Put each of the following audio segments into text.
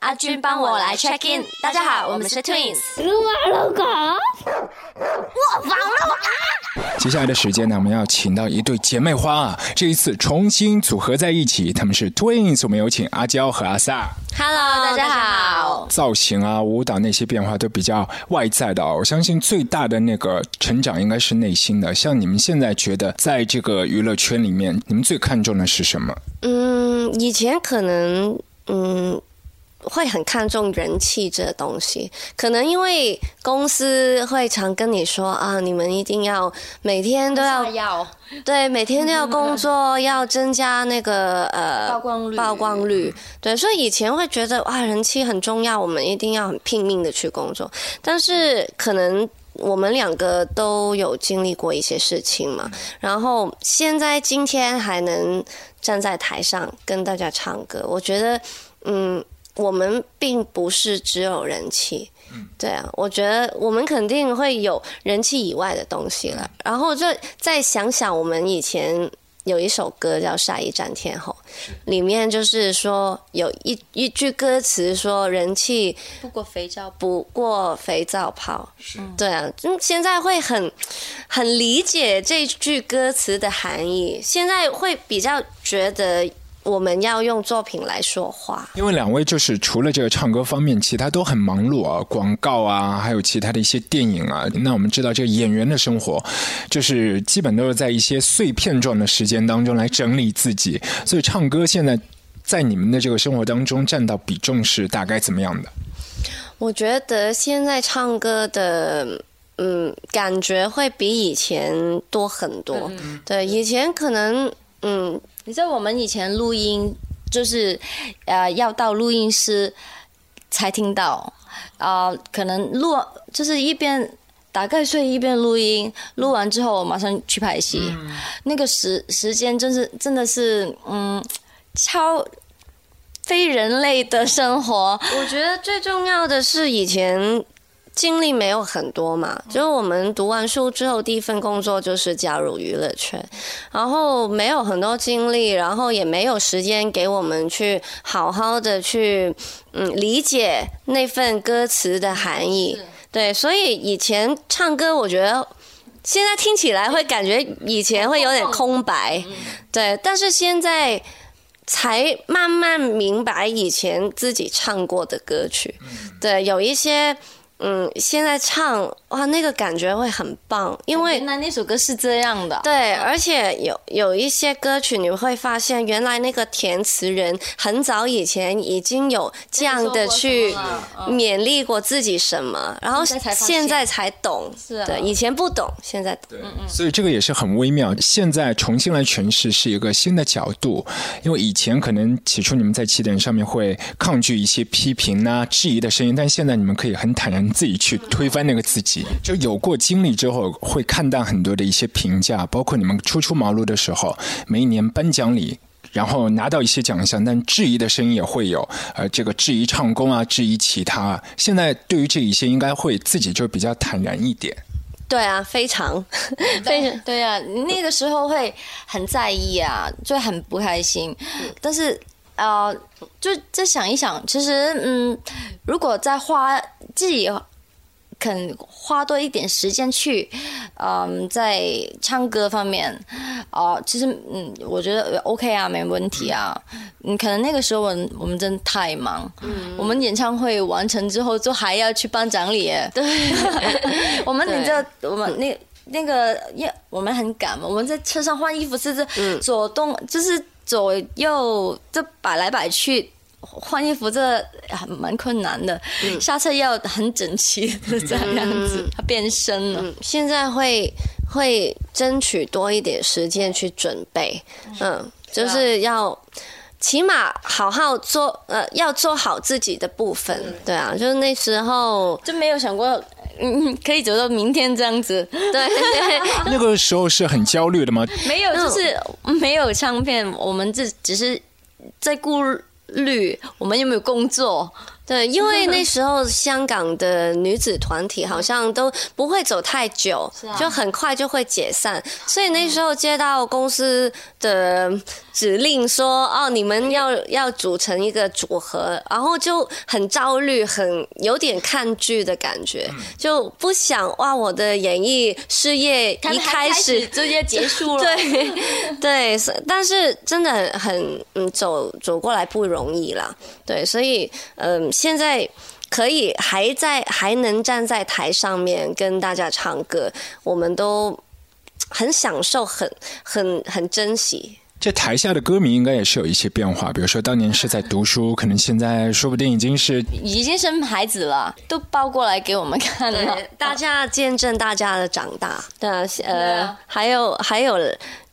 阿军帮我来 check in。大家好，我们是 Twins。我防了接下来的时间呢，我们要请到一对姐妹花啊，这一次重新组合在一起，他们是 Twins。我们有请阿娇和阿 sa。Hello，大家好。造型啊，舞蹈那些变化都比较外在的、哦。我相信最大的那个成长应该是内心的。像你们现在觉得，在这个娱乐圈里面，你们最看重的是什么？嗯，以前可能嗯会很看重人气这东西，可能因为公司会常跟你说啊，你们一定要每天都要要对，每天都要工作，要增加那个呃曝光率曝光率。对，所以以前会觉得哇，人气很重要，我们一定要很拼命的去工作。但是可能我们两个都有经历过一些事情嘛，然后现在今天还能站在台上跟大家唱歌，我觉得嗯，我们并不是只有人气。对啊，我觉得我们肯定会有人气以外的东西了。然后就再想想，我们以前有一首歌叫《下一站天后》，里面就是说有一一句歌词说“人气不过肥皂不过肥皂泡”。对啊，嗯，现在会很很理解这句歌词的含义，现在会比较觉得我们要用作品来说话。因为两位就是除了这个唱歌方面，其他都很忙碌啊，广告啊，还有其他的一些电影啊。那我们知道，这个演员的生活，就是基本都是在一些碎片状的时间当中来整理自己。所以唱歌现在在你们的这个生活当中占到比重是大概怎么样的？我觉得现在唱歌的。嗯，感觉会比以前多很多。对，以前可能嗯，你知道我们以前录音就是呃要到录音室才听到，啊、可能录就是一边打瞌睡一边录音，录完之后马上去拍戏，那个时时间真是真的是嗯超非人类的生活。我觉得最重要的是以前经历没有很多嘛，就是我们读完书之后第一份工作就是加入娱乐圈，然后没有很多经历，然后也没有时间给我们去好好的去嗯理解那份歌词的含义。对，所以以前唱歌，我觉得现在听起来会感觉以前会有点空白，对，但是现在才慢慢明白以前自己唱过的歌曲，对，有一些嗯，现在唱哇，那个感觉会很棒，因为原来那首歌是这样的，对，而且有有一些歌曲，你会发现原来那个填词人很早以前已经有这样的去勉励过自己什么，然后现在才懂，是啊对，以前不懂，现在懂。所以这个也是很微妙。现在重新来诠释是一个新的角度，因为以前可能起初你们在起点上面会抗拒一些批评啊、质疑的声音，但现在你们可以很坦然自己去推翻那个自己。就有过经历之后，会看淡很多的一些评价，包括你们初出茅庐的时候，每一年颁奖礼。然后拿到一些奖项，但质疑的声音也会有，呃，这个质疑唱功啊，质疑其他。现在对于这一些，应该会自己就比较坦然一点。对啊，非常 非常对啊，那个时候会很在意啊，就很不开心。但是呃，就再想一想，其实嗯，如果再花自己肯花多一点时间去，嗯，在唱歌方面，哦、其实嗯，我觉得 OK 啊，没问题啊。嗯，可能那个时候我们我们真的太忙，我们演唱会完成之后，就还要去颁奖礼。对，我们你知道，我们那那个，也我们很赶嘛，我们在车上换衣服，是是左动，就是左右就摆来摆去。换衣服这还蛮困难的，下次要很整齐的这样子，它变身了。嗯，现在会会争取多一点时间去准备，嗯，就是要起码好好做，呃，要做好自己的部分，对啊，就是那时候，就没有想过，嗯，可以走到明天这样子。对，那个时候是很焦虑的吗？没有，就是没有唱片，我们这只是在顾虑我们有没有工作，对，因为那时候香港的女子团体好像都不会走太久，啊。就很快就会解散，所以那时候接到公司的指令说，哦，你们要要组成一个组合，然后就很焦虑，很有点看剧的感觉，嗯。就不想哇，我的演艺事业一开始直接结束了，对对，但是真的很很嗯，走走过来不容易啦。对，所以嗯，现在可以还在还能站在台上面跟大家唱歌，我们都很享受，很很很珍惜。这台下的歌迷应该也是有一些变化，比如说当年是在读书，可能现在说不定已经是已经生孩子了，都抱过来给我们看了。大家见证大家的长大，对啊，对呃啊，还有还有，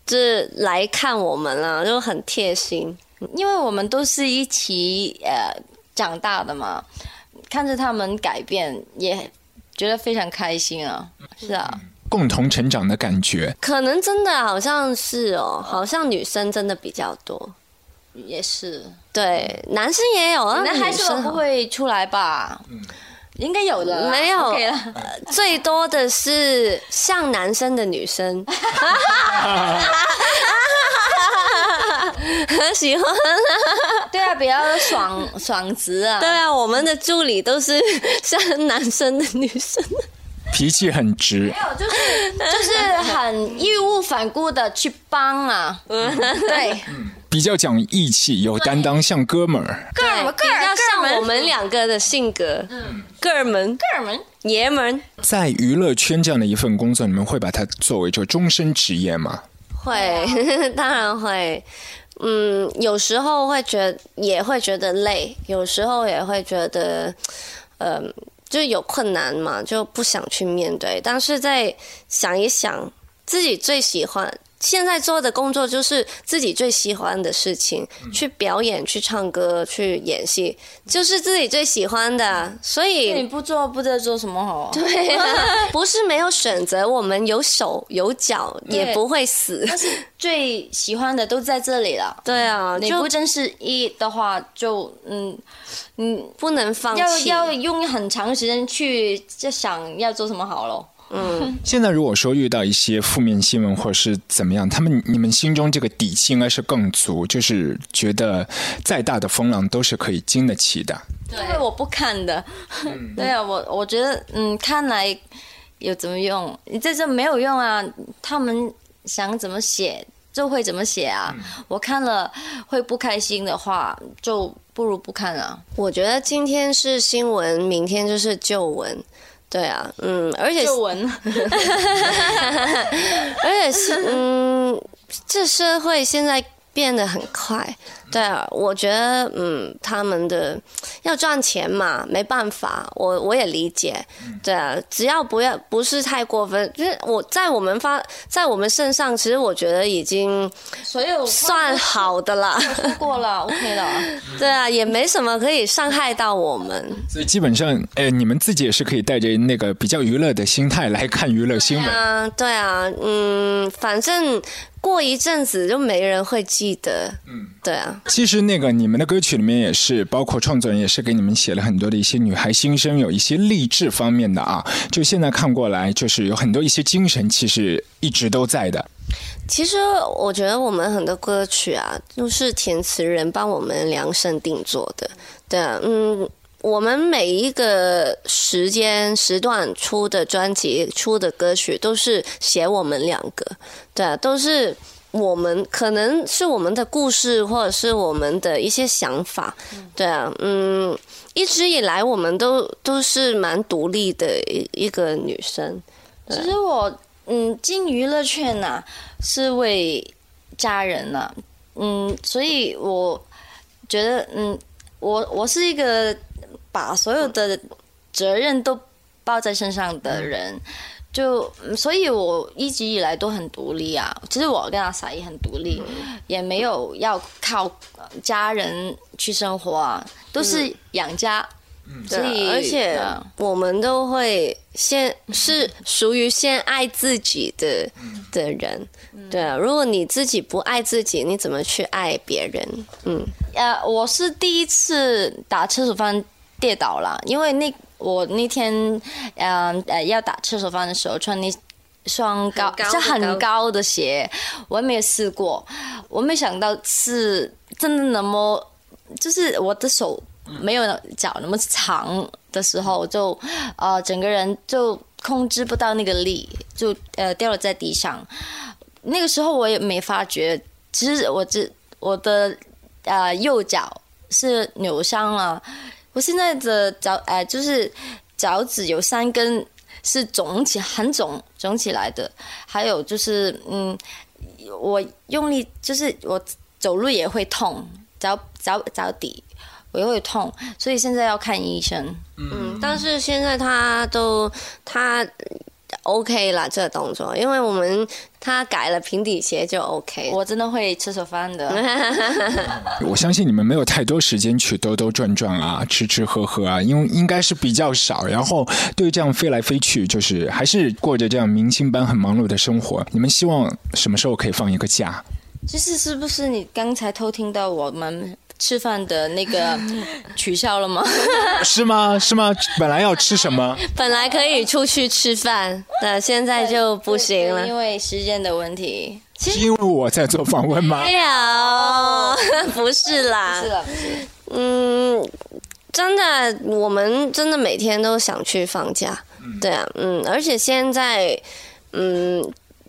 就是来看我们了，就很贴心。因为我们都是一起呃长大的嘛，看着他们改变，也觉得非常开心啊。是啊，共同成长的感觉。可能真的好像是哦，好像女生真的比较多，也是。对，男生也有啊，男孩子不会出来吧？应该有的，没有。最多的是像男生的女生，很 喜欢。对啊，比较爽 爽直啊。对啊，我们的助理都是 像男生的女生。脾气很直，没有，就是就是很义无反顾的去帮啊。对，比较讲义气，有担当，像哥们儿。哥们对，比较像我们两个的性格，嗯哥们、哥们爷们。在娱乐圈这样的一份工作，你们会把它作为就终身职业吗？会，当然会。嗯，有时候会觉得也会觉得累，有时候也会觉得，嗯、就有困难嘛，就不想去面对。但是在想一想，自己最喜欢现在做的工作，就是自己最喜欢的事情，去表演、去唱歌、去演戏，就是自己最喜欢的。所以你不做不知道做什么好。对，不是没有选择，我们有手有脚，也不会死。但是最喜欢的都在这里了。对啊，你不真是一的话，就嗯，嗯，不能放弃。要要用很长时间去就想要做什么好了。现在如果说遇到一些负面新闻或者是怎么样，他们你们心中这个底气应该是更足，就是觉得再大的风浪都是可以经得起的。对我不看的，对啊，我我觉得嗯，看来有怎么用？你在这没有用啊，他们想怎么写就会怎么写啊。我看了会不开心的话，就不如不看了。我觉得今天是新闻，明天就是旧闻。对啊，嗯，而且 而且是嗯，这社会现在变得很快。对啊，我觉得嗯，他们的要赚钱嘛，没办法，我我也理解。对啊，只要不要不是太过分，就是我在我们发在我们身上，其实我觉得已经所有算好的啦。过了，OK 了。对啊，也没什么可以伤害到我们。所以基本上，哎，你们自己也是可以带着那个比较娱乐的心态来看娱乐新闻。啊，对啊，嗯，反正过一阵子就没人会记得。嗯，对啊，其实那个你们的歌曲里面也是，包括创作人也是给你们写了很多的一些女孩心声，有一些励志方面的啊。就现在看过来，就是有很多一些精神，其实一直都在的。其实我觉得我们很多歌曲啊，都是填词人帮我们量身定做的。对啊，嗯，我们每一个时间时段出的专辑、出的歌曲，都是写我们两个。对啊，都是。我们可能是我们的故事，或者是我们的一些想法，对啊，嗯，一直以来我们都都是蛮独立的一一个女生，其实我嗯进娱乐圈呐、是为家人呐、嗯，所以我觉得嗯，我我是一个把所有的责任都抱在身上的人。就嗯所以，我一直以来都很独立啊。其实我跟阿傻也很独立，也没有要靠呃家人去生活啊，都是养家。所以，对而且我们都会先是属于先爱自己的的人，对啊。如果你自己不爱自己，你怎么去爱别人？嗯，呃，我是第一次打厕所饭跌倒了，因为那我那天嗯呃要打厕所饭的时候穿那双高很高是很高的鞋，我也没有试过，我没想到是真的那么，就是我的手没有脚那么长的时候，就呃整个人就控制不到那个力，就呃掉了在地上。那个时候我也没发觉，其实我只我的呃右脚是扭伤了，我现在的脚呃就是脚趾有三根是肿起很肿肿起来的，还有就是嗯，我用力就是我走路也会痛，脚脚脚底我也会痛，所以现在要看医生。嗯，但是现在他都他 OK 啦这个动作，因为我们他改了平底鞋就 OK。我真的会吃手饭的。我相信你们没有太多时间去兜兜转转啊，吃吃喝喝啊，因为应该是比较少。然后对于这样飞来飞去，就是还是过着这样明星般很忙碌的生活。你们希望什么时候可以放一个假？就是是不是你刚才偷听到我们吃饭的那个 取消了吗？是吗？是吗？本来要吃什么？本来可以出去吃饭，但现在就不行了。因为时间的问题。是因为我在做访问吗？没有，不是啦。是的，嗯，真的，我们真的每天都想去放假。对啊，嗯，而且现在，嗯，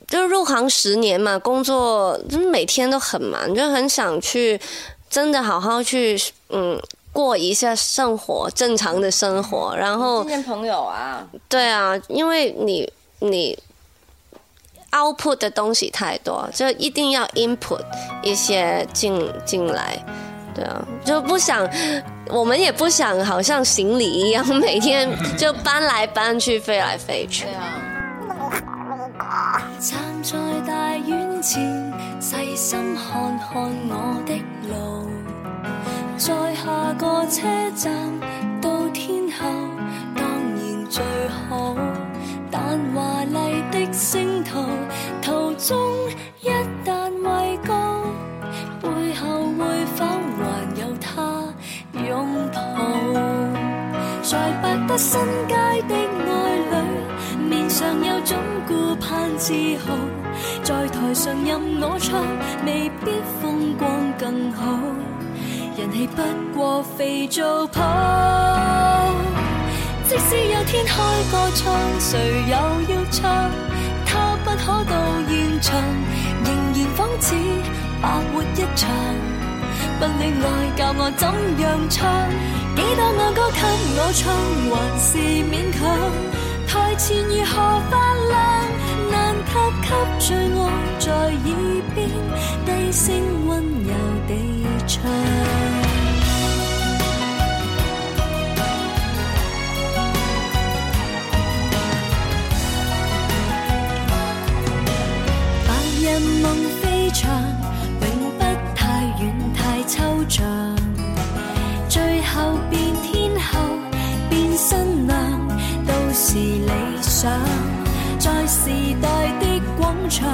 就入行十年嘛，工作就是每天都很忙，就很想去，真的好好去，嗯，过一下生活，正常的生活。然后见见朋友啊，对啊，因为你你 output 的东西太多，就一定要 input 一些进进来。对啊，就不想，我们也不想好像行李一样，每天就搬来搬去，飞来飞去对。啊。站在大院前，细心看看我的路，在下个车站任我唱，未必风光更好，人氣不過肥皂泡。即使有天開個唱，誰又要唱？他不可到現場，仍然仿似白活一場。不戀愛教我怎樣唱，幾多爱歌給我唱，還是勉強。台前如何發亮，给最爱在耳边低声温柔地唱。白日梦場，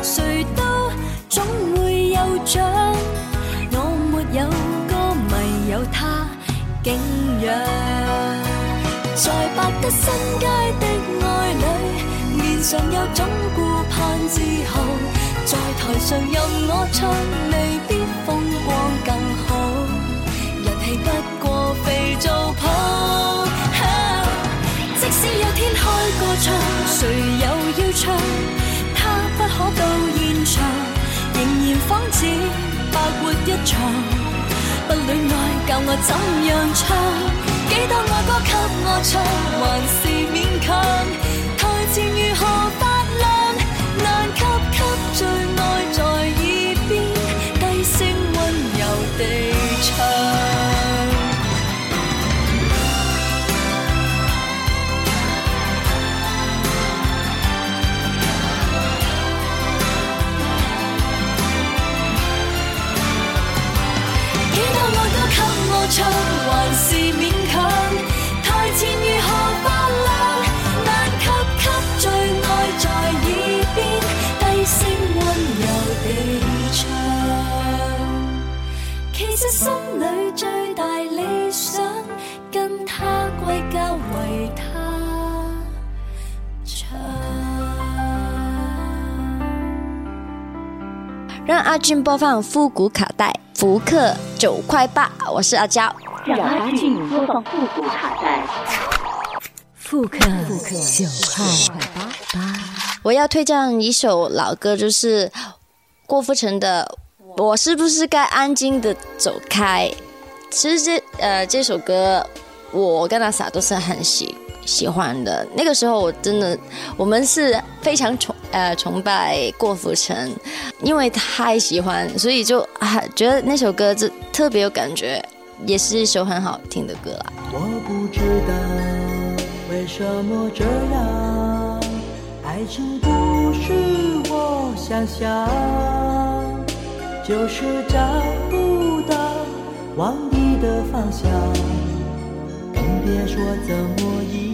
誰都總會有獎。我沒有歌迷，有他敬仰。在百德新街的愛侶，面上有種顧盼自豪。在台上任我唱，未必風光更好，人氣不過肥皂泡。即使有天開個唱，誰又要唱？仍然仿似白活一场。不恋爱教我怎样唱？几多爱歌给我唱，还是勉强。台前如何阿俊播放复古卡带，福克九块八，我是阿娇。让阿俊播放复古卡带，复刻九块八。我要推荐一首老歌，就是郭富城的《我是不是该安静的走开》。其实这呃这首歌，我跟阿 sa 都是很喜喜欢的。那个时候我真的，我们是非常崇呃崇拜郭富城，因为太喜欢，所以就啊觉得那首歌就特别有感觉，也是一首很好听的歌啦。我不知道为什么这样，爱情不是我想象，就是找不到往你的方向，更别说怎么一。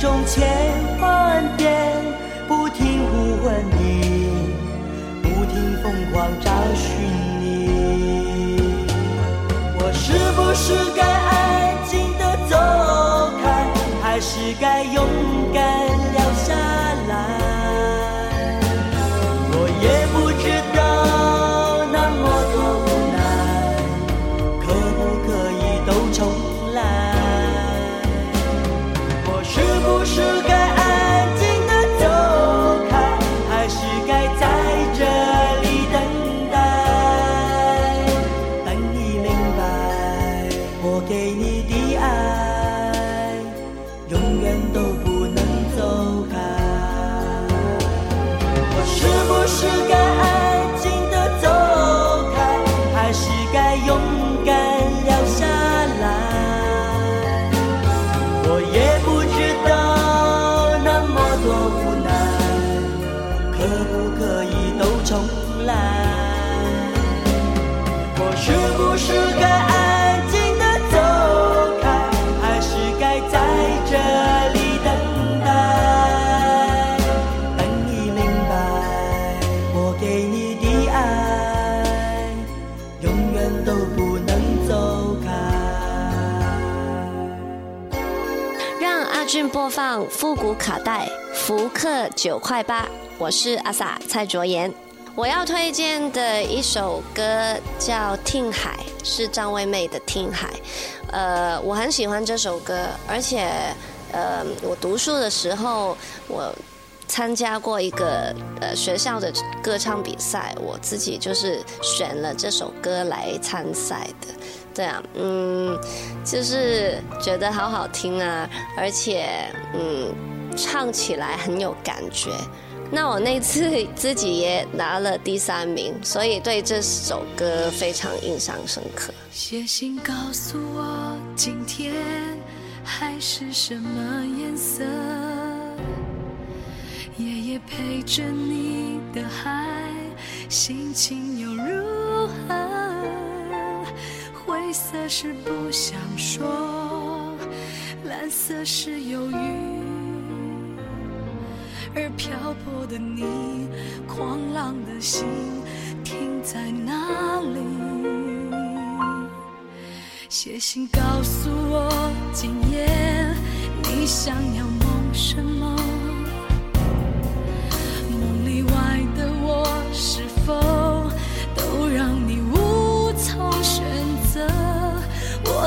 中千万遍不停呼唤你，不停疯狂找寻你。我是不是该安给你的爱，俊播放复古卡带，福克九块八。我是阿 sa 蔡卓妍。我要推荐的一首歌叫《听海》，是张惠妹的《听海》。呃，我很喜欢这首歌，而且呃，我读书的时候我。参加过一个呃学校的歌唱比赛，我自己就是选了这首歌来参赛的。对啊，嗯，就是觉得好好听啊，而且嗯，唱起来很有感觉。那我那次自己也拿了第三名，所以对这首歌非常印象深刻。写信告诉我，今天海是什么颜色？夜夜陪着你的海，心情灰色是不想说，蓝色是忧郁。而漂泊的你，狂浪的心停在哪里？写信告诉我，今夜你想要梦什么？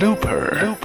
Looper. Looper.